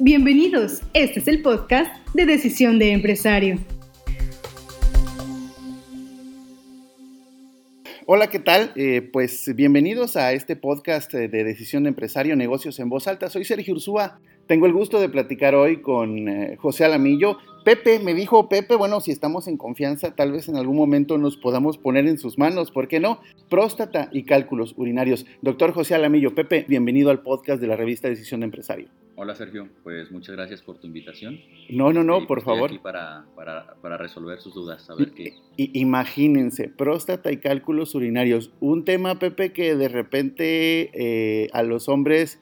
Bienvenidos, este es el podcast de Decisión de Empresario. Hola, ¿qué tal? Eh, pues bienvenidos a este podcast de Decisión de Empresario, Negocios en Voz Alta. Soy Sergio Ursúa. Tengo el gusto de platicar hoy con eh, José Alamillo. Pepe, me dijo Pepe, bueno, si estamos en confianza, tal vez en algún momento nos podamos poner en sus manos, ¿por qué no? Próstata y cálculos urinarios. Doctor José Alamillo, Pepe, bienvenido al podcast de la revista Decisión de Empresario. Hola Sergio, pues muchas gracias por tu invitación. No, no, no, por estoy favor. Aquí para, para, para, resolver sus dudas, a ver qué. imagínense, próstata y cálculos urinarios, un tema, Pepe, que de repente eh, a los hombres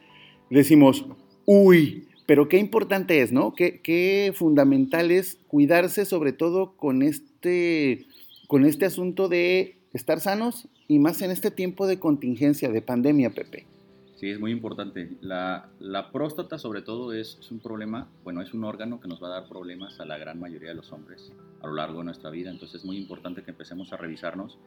decimos, uy, pero qué importante es, ¿no? Qué, qué fundamental es cuidarse sobre todo con este, con este asunto de estar sanos y más en este tiempo de contingencia, de pandemia, Pepe. Sí, es muy importante. La, la próstata sobre todo es, es, un problema, bueno, es un órgano que nos va a dar problemas a la gran mayoría de los hombres a lo largo de nuestra vida, entonces es muy importante que empecemos a revisarnos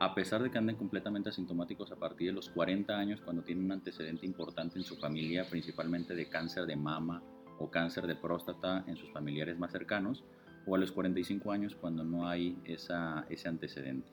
a pesar de que anden completamente asintomáticos a partir de los 40 años, cuando tienen un antecedente importante en su familia, principalmente de cáncer de mama o cáncer de próstata en sus familiares más cercanos, o a los 45 años cuando no hay esa, ese antecedente.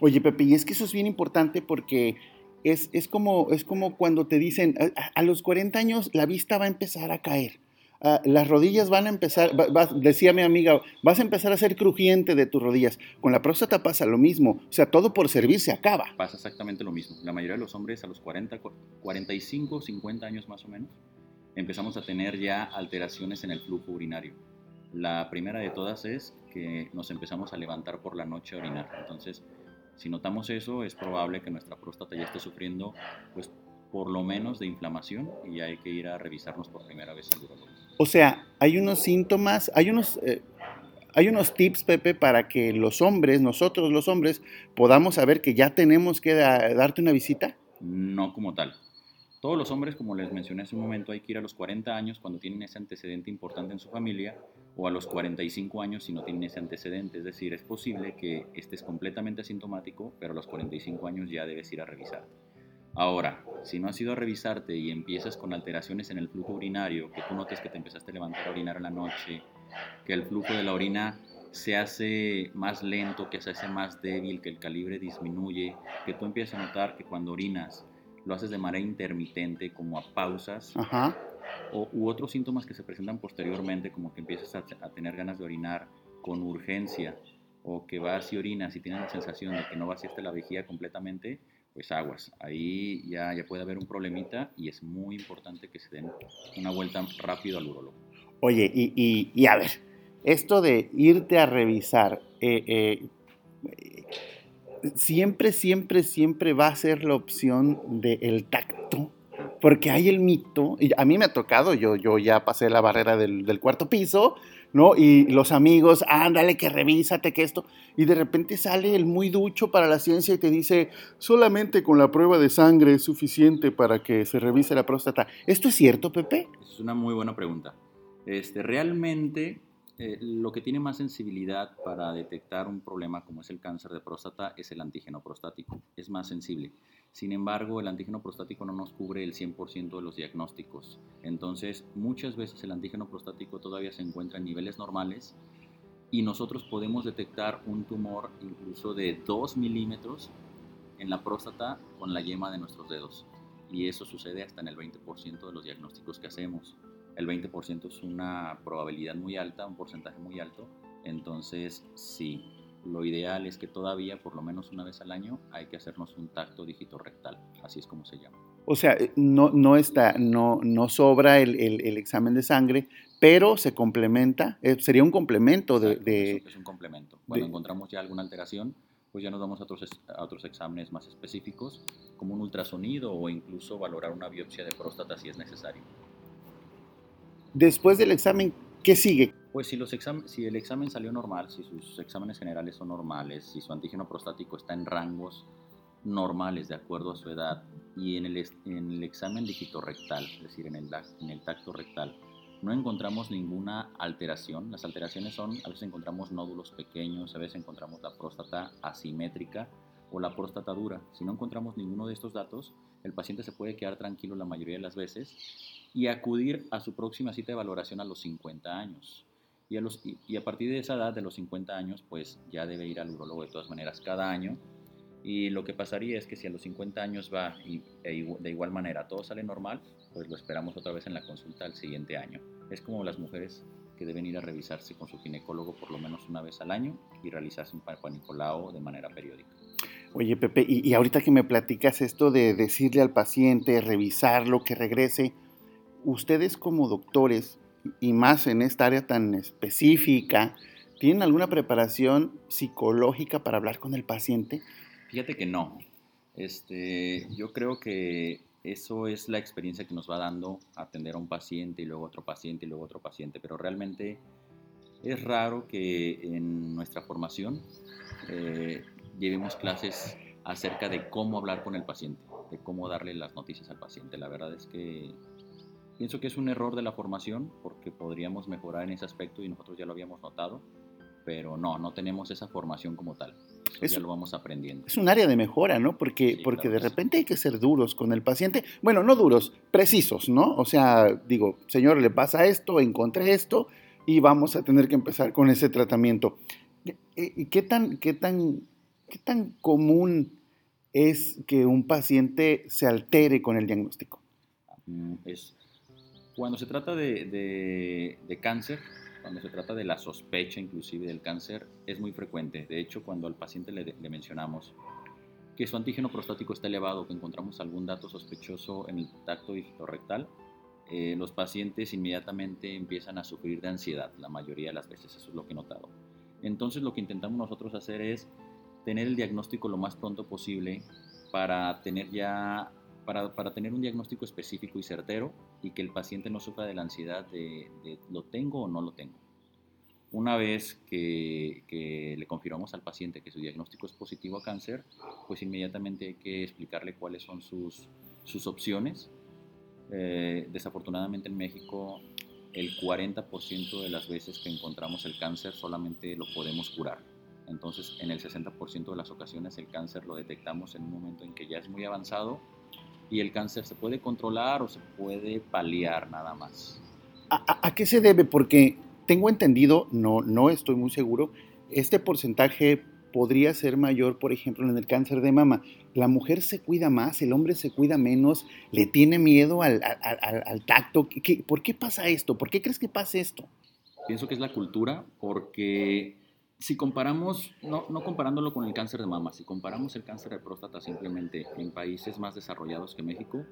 Oye, Pepe, y es que eso es bien importante porque es, es, como, es como cuando te dicen, a, los 40 años la vista va a empezar a caer. Uh, las rodillas van a empezar, va, decía mi amiga, vas a empezar a ser crujiente de tus rodillas. Con la próstata pasa lo mismo, o sea, todo por servir se acaba. Pasa exactamente lo mismo. La mayoría de los hombres a los 40, 45, 50 años más o menos, empezamos a tener ya alteraciones en el flujo urinario. La primera de todas es que nos empezamos a levantar por la noche a orinar. Entonces, si notamos eso, es probable que nuestra próstata ya esté sufriendo pues, por lo menos de inflamación y hay que ir a revisarnos por primera vez al urologo. O sea, hay unos síntomas, hay unos, eh, hay unos tips, Pepe, para que los hombres, nosotros los hombres, podamos saber que ya tenemos que da, darte una visita. No como tal. Todos los hombres, como les mencioné hace un momento, hay que ir a los 40 años cuando tienen ese antecedente importante en su familia o a los 45 años si no tienen ese antecedente. Es decir, es posible que estés completamente asintomático, pero a los 45 años ya debes ir a revisar. Ahora, si no has ido a revisarte y empiezas con alteraciones en el flujo urinario, que tú notes que te empezaste a levantar a orinar en la noche, que el flujo de la orina se hace más lento, que se hace más débil, que el calibre disminuye, que tú empiezas a notar que cuando orinas lo haces de manera intermitente, como a pausas, Ajá. O, u otros síntomas que se presentan posteriormente, como que empiezas a, tener ganas de orinar con urgencia, o que vas y orinas y tienes la sensación de que no vaciaste la vejiga completamente, pues aguas, ahí ya, ya puede haber un problemita y es muy importante que se den una vuelta rápido al urólogo. Oye, y, y, a ver, esto de irte a revisar, eh, eh, siempre, siempre, siempre va a ser la opción del tacto, porque hay el mito, y a mí me ha tocado, yo, yo ya pasé la barrera del, del cuarto piso, ¿no? Y los amigos, ándale, que revísate, que esto. Y de repente sale el muy ducho para la ciencia y te dice, solamente con la prueba de sangre es suficiente para que se revise la próstata. ¿Esto es cierto, Pepe? Es una muy buena pregunta. Este, realmente, eh, lo que tiene más sensibilidad para detectar un problema como es el cáncer de próstata es el antígeno prostático. Es más sensible. Sin embargo, el antígeno prostático no nos cubre el 100% de los diagnósticos. Entonces, muchas veces el antígeno prostático todavía se encuentra en niveles normales y nosotros podemos detectar un tumor incluso de 2 milímetros en la próstata con la yema de nuestros dedos. Y eso sucede hasta en el 20% de los diagnósticos que hacemos. El 20% es una probabilidad muy alta, un porcentaje muy alto. Entonces, sí, lo ideal es que todavía, por lo menos una vez al año, hay que hacernos un tacto rectal, así es como se llama. O sea, no, no, está, no, no sobra el, el, el examen de sangre, pero se complementa, eh, sería un complemento de... de es, un complemento. Cuando de, encontramos ya alguna alteración, pues ya nos vamos a otros, a otros exámenes más específicos, como un ultrasonido o incluso valorar una biopsia de próstata si es necesario. Después del examen, ¿qué sigue? Pues si, los si el examen salió normal, si sus exámenes generales son normales, si su antígeno prostático está en rangos normales de acuerdo a su edad y en el, en el examen rectal, es decir, en el, en el tacto rectal, no encontramos ninguna alteración. Las alteraciones son, a veces encontramos nódulos pequeños, a veces encontramos la próstata asimétrica o la próstata dura. Si no encontramos ninguno de estos datos, el paciente se puede quedar tranquilo la mayoría de las veces y acudir a su próxima cita de valoración a los 50 años. Y a, los, y a partir de esa edad, de los 50 años, pues ya debe ir al urólogo de todas maneras cada año y lo que pasaría es que si a los 50 años va y e de igual manera todo sale normal, pues lo esperamos otra vez en la consulta al siguiente año. Es como las mujeres que deben ir a revisarse con su ginecólogo por lo menos una vez al año y realizarse un Nicolau de manera periódica. Oye, Pepe, y, y, ahorita que me platicas esto de decirle al paciente, revisarlo, que regrese, ustedes como doctores, y más en esta área tan específica, ¿tienen alguna preparación psicológica para hablar con el paciente? Fíjate que no. Este, yo creo que eso es la experiencia que nos va dando atender a un paciente y luego otro paciente y luego otro paciente, pero realmente es raro que en nuestra formación eh, llevemos clases acerca de cómo hablar con el paciente, de cómo darle las noticias al paciente. La verdad es que pienso que es un error de la formación porque podríamos mejorar en ese aspecto y nosotros ya lo habíamos notado, pero no, no tenemos esa formación como tal. Eso ya lo vamos aprendiendo. Es un área de mejora, ¿no? Porque, porque de repente hay que ser duros con el paciente. Bueno, no duros, precisos, ¿no? O sea, digo, señor, le pasa esto, encontré esto y vamos a tener que empezar con ese tratamiento. ¿Y qué tan, qué tan, qué tan común es que un paciente se altere con el diagnóstico? Mm, es, cuando se trata de, de, de cáncer, cuando se trata de la sospecha inclusive del cáncer, es muy frecuente. De hecho, cuando al paciente le, mencionamos que su antígeno prostático está elevado, que encontramos algún dato sospechoso en el tacto rectal, eh, los pacientes inmediatamente empiezan a sufrir de ansiedad, la mayoría de las veces, eso es lo que he notado. Entonces lo que intentamos nosotros hacer es tener el diagnóstico lo más pronto posible para tener ya para, para, tener un diagnóstico específico y certero y que el paciente no sufra de la ansiedad de, lo tengo o no lo tengo. Una vez que, que, le confirmamos al paciente que su diagnóstico es positivo a cáncer, pues inmediatamente hay que explicarle cuáles son sus, sus opciones. Eh, desafortunadamente en México el 40% de las veces que encontramos el cáncer solamente lo podemos curar. Entonces en el 60% de las ocasiones el cáncer lo detectamos en un momento en que ya es muy avanzado y el cáncer se puede controlar o se puede paliar nada más. ¿A, qué se debe? Porque tengo entendido, no, no estoy muy seguro, este porcentaje podría ser mayor, por ejemplo, en el cáncer de mama. La mujer se cuida más, el hombre se cuida menos, le tiene miedo al, al, tacto. ¿Por qué pasa esto? ¿Por qué crees que pasa esto? Pienso que es la cultura, porque si comparamos, no, no, comparándolo con el cáncer de mama, si comparamos el cáncer de próstata simplemente en países más desarrollados que México,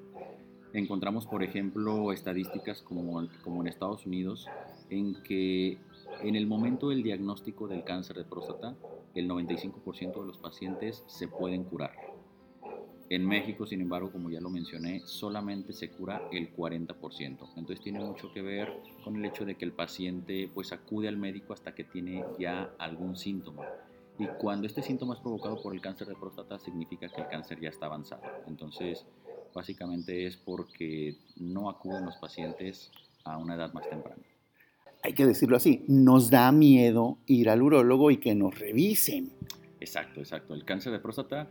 encontramos, por ejemplo, estadísticas como, como en Estados Unidos, en que en el momento del diagnóstico del cáncer de próstata, el 95% de los pacientes se pueden curar. En México, sin embargo, como ya lo mencioné, solamente se cura el 40%. Entonces tiene mucho que ver con el hecho de que el paciente pues acude al médico hasta que tiene ya algún síntoma. Y cuando este síntoma es provocado por el cáncer de próstata, significa que el cáncer ya está avanzado. Entonces, básicamente es porque no acuden los pacientes a una edad más temprana. Hay que decirlo así, nos da miedo ir al urólogo y que nos revisen. Exacto, exacto. El cáncer de próstata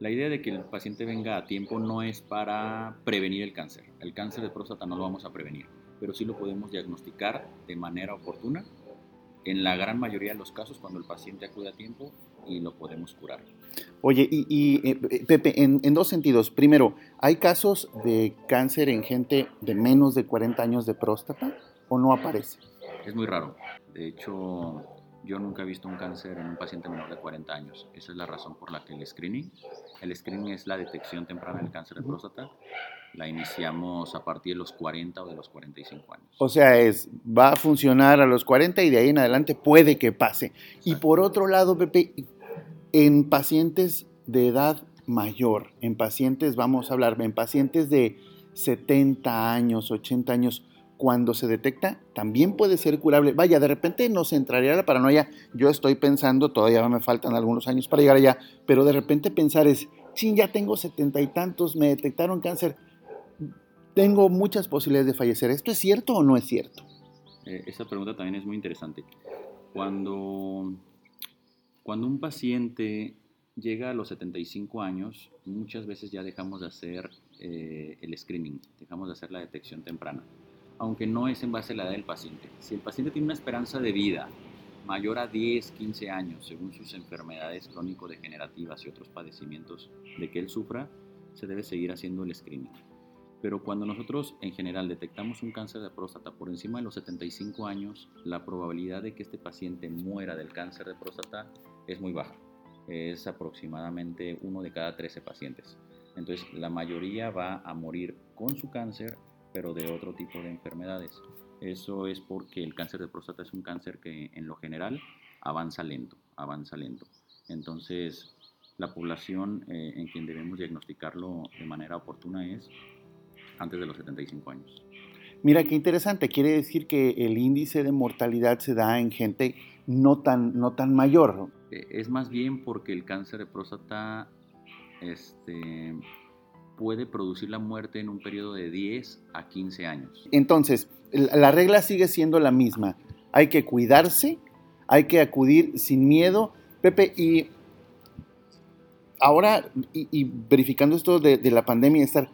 la idea de que el paciente venga a tiempo no es para prevenir el cáncer. El cáncer de próstata no lo vamos a prevenir, pero sí lo podemos diagnosticar de manera oportuna en la gran mayoría de los casos cuando el paciente acude a tiempo y lo podemos curar. Oye, y, eh, Pepe, en, en, dos sentidos. Primero, ¿hay casos de cáncer en gente de menos de 40 años de próstata o no aparece? Es muy raro. De hecho, yo nunca he visto un cáncer en un paciente menor de 40 años. Esa es la razón por la que el screening, el screening es la detección temprana del cáncer de próstata, la iniciamos a partir de los 40 o de los 45 años. O sea, es va a funcionar a los 40 y de ahí en adelante puede que pase. Y por otro lado, Pepe, en pacientes de edad mayor, en pacientes, vamos a hablar, en pacientes de 70 años, 80 años, cuando se detecta también puede ser curable. Vaya, de repente nos entraría la paranoia. Yo estoy pensando, todavía me faltan algunos años para llegar allá, pero de repente pensar es, sí, ya tengo setenta y tantos, me detectaron cáncer, tengo muchas posibilidades de fallecer. ¿Esto es cierto o no es cierto? Eh, esa pregunta también es muy interesante. Cuando, cuando un paciente llega a los 75 años, muchas veces ya dejamos de hacer eh, el screening, dejamos de hacer la detección temprana, aunque no es en base a la edad del paciente. Si el paciente tiene una esperanza de vida mayor a 10, 15 años, según sus enfermedades crónico-degenerativas y otros padecimientos de que él sufra, se debe seguir haciendo el screening. Pero cuando nosotros en general detectamos un cáncer de próstata por encima de los 75 años, la probabilidad de que este paciente muera del cáncer de próstata es muy baja. Es aproximadamente uno de cada 13 pacientes. Entonces la mayoría va a morir con su cáncer, pero de otro tipo de enfermedades. Eso es porque el cáncer de próstata es un cáncer que en lo general avanza lento, avanza lento. Entonces la población eh, en quien debemos diagnosticarlo de manera oportuna es antes de los 75 años. Mira, qué interesante. Quiere decir que el índice de mortalidad se da en gente no tan, no tan mayor. Eh, es más bien porque el cáncer de próstata este, puede producir la muerte en un periodo de 10 a 15 años. Entonces, la regla sigue siendo la misma. Hay que cuidarse, hay que acudir sin miedo. Pepe, y ahora, y, verificando esto de, de la pandemia, estar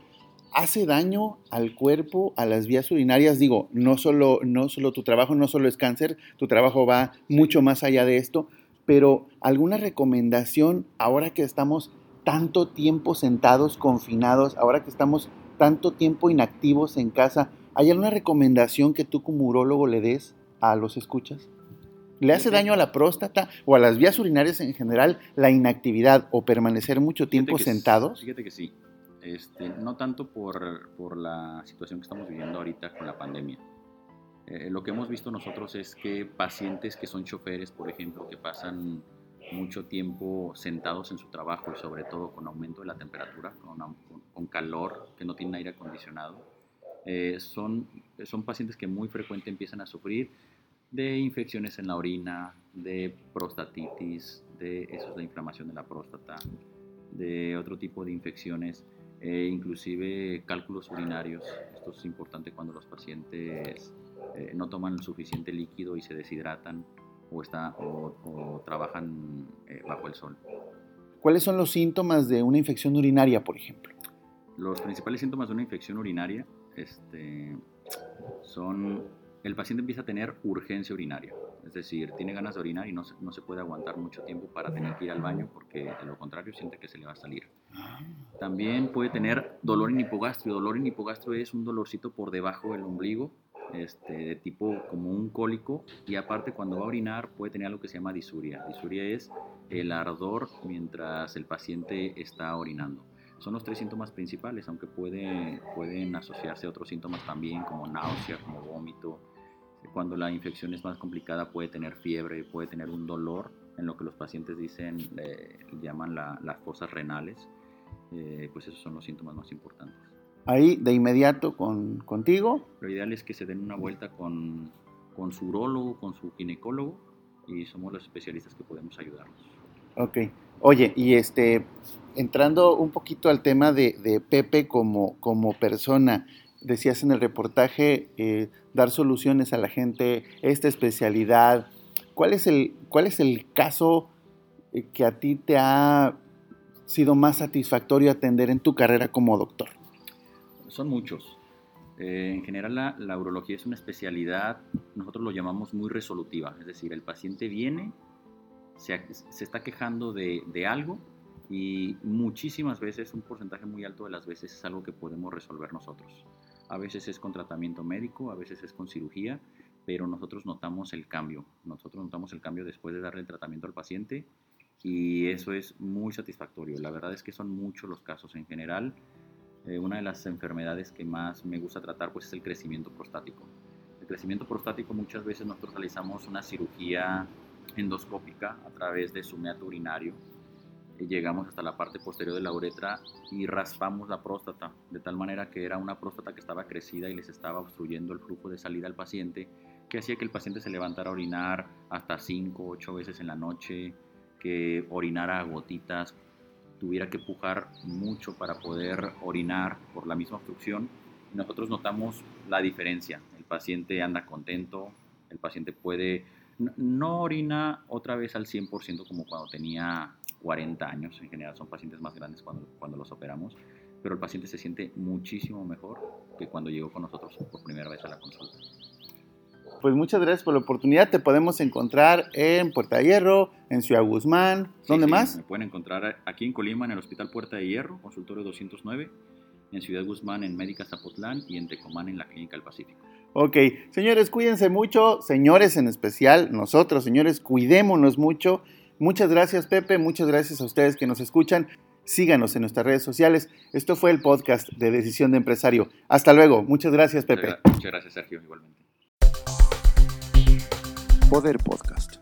hace daño al cuerpo, a las vías urinarias. Digo, no solo, no solo tu trabajo, no solo es cáncer, tu trabajo va mucho más allá de esto, pero alguna recomendación ahora que estamos tanto tiempo sentados, confinados, ahora que estamos tanto tiempo inactivos en casa, ¿hay alguna recomendación que tú como urólogo le des a los escuchas? ¿Le hace daño a la próstata o a las vías urinarias en general la inactividad o permanecer mucho tiempo sentados? Fíjate que sí. Este, no tanto por, por, la situación que estamos viviendo ahorita con la pandemia. Eh, lo que hemos visto nosotros es que pacientes que son choferes, por ejemplo, que pasan mucho tiempo sentados en su trabajo y sobre todo con aumento de la temperatura, con, con calor, que no tienen aire acondicionado, eh, son, son pacientes que muy frecuente empiezan a sufrir de infecciones en la orina, de prostatitis, de eso es la inflamación de la próstata, de otro tipo de infecciones e inclusive cálculos urinarios. Esto es importante cuando los pacientes eh, no toman suficiente líquido y se deshidratan o, está, o, trabajan eh, bajo el sol. ¿Cuáles son los síntomas de una infección urinaria, por ejemplo? Los principales síntomas de una infección urinaria este, son el paciente empieza a tener urgencia urinaria, es decir, tiene ganas de orinar y no se, no se puede aguantar mucho tiempo para tener que ir al baño porque de lo contrario siente que se le va a salir. También puede tener dolor en hipogastrio. Dolor en hipogastrio es un dolorcito por debajo del ombligo, este, de tipo como un cólico, y aparte cuando va a orinar puede tener algo que se llama disuria. Disuria es el ardor mientras el paciente está orinando. Son los tres síntomas principales, aunque puede, pueden asociarse otros síntomas también, como náusea, como vómito. Cuando la infección es más complicada puede tener fiebre, puede tener un dolor, en lo que los pacientes dicen, llaman las fosas renales eh, pues esos son los síntomas más importantes. Ahí de inmediato con, contigo. Lo ideal es que se den una vuelta con, con su urólogo, con su ginecólogo y somos los especialistas que podemos ayudarlos. Ok. Oye, y este, entrando un poquito al tema de, de Pepe como, como persona, decías en el reportaje eh, dar soluciones a la gente, esta especialidad. ¿Cuál es el, cuál es el caso eh, que a ti te ha sido más satisfactorio atender en tu carrera como doctor? Son muchos. Eh, en general la, urología es una especialidad, nosotros lo llamamos muy resolutiva, es decir, el paciente viene, se, está quejando de, de, algo y muchísimas veces, un porcentaje muy alto de las veces es algo que podemos resolver nosotros. A veces es con tratamiento médico, a veces es con cirugía, pero nosotros notamos el cambio. Nosotros notamos el cambio después de darle el tratamiento al paciente y eso es muy satisfactorio. La verdad es que son muchos los casos en general. Eh, una de las enfermedades que más me gusta tratar pues es el crecimiento prostático. El crecimiento prostático muchas veces nosotros realizamos una cirugía endoscópica a través de sumeato urinario. Y llegamos hasta la parte posterior de la uretra y raspamos la próstata, de tal manera que era una próstata que estaba crecida y les estaba obstruyendo el flujo de salida al paciente, que hacía que el paciente se levantara a orinar hasta 5 o 8 veces en la noche, que orinara gotitas, tuviera que pujar mucho para poder orinar por la misma obstrucción. Nosotros notamos la diferencia. El paciente anda contento, el paciente puede, no orina otra vez al 100% como cuando tenía 40 años, en general son pacientes más grandes cuando, cuando los operamos, pero el paciente se siente muchísimo mejor que cuando llegó con nosotros por primera vez a la consulta. Pues muchas gracias por la oportunidad. Te podemos encontrar en Puerta de Hierro, en Ciudad Guzmán. ¿Dónde Sí, sí, más? Me pueden encontrar aquí en Colima, en el Hospital Puerta de Hierro, consultorio 209, en Ciudad Guzmán, en Médica Zapotlán y en Tecomán, en la Clínica del Pacífico. Ok, señores, cuídense mucho, señores en especial, nosotros, señores, cuidémonos mucho. Muchas gracias, Pepe, muchas gracias a ustedes que nos escuchan. Síganos en nuestras redes sociales. Esto fue el podcast de Decisión de Empresario. Hasta luego. Muchas gracias, Pepe. Muchas gracias, Sergio, igualmente. Poder Podcast.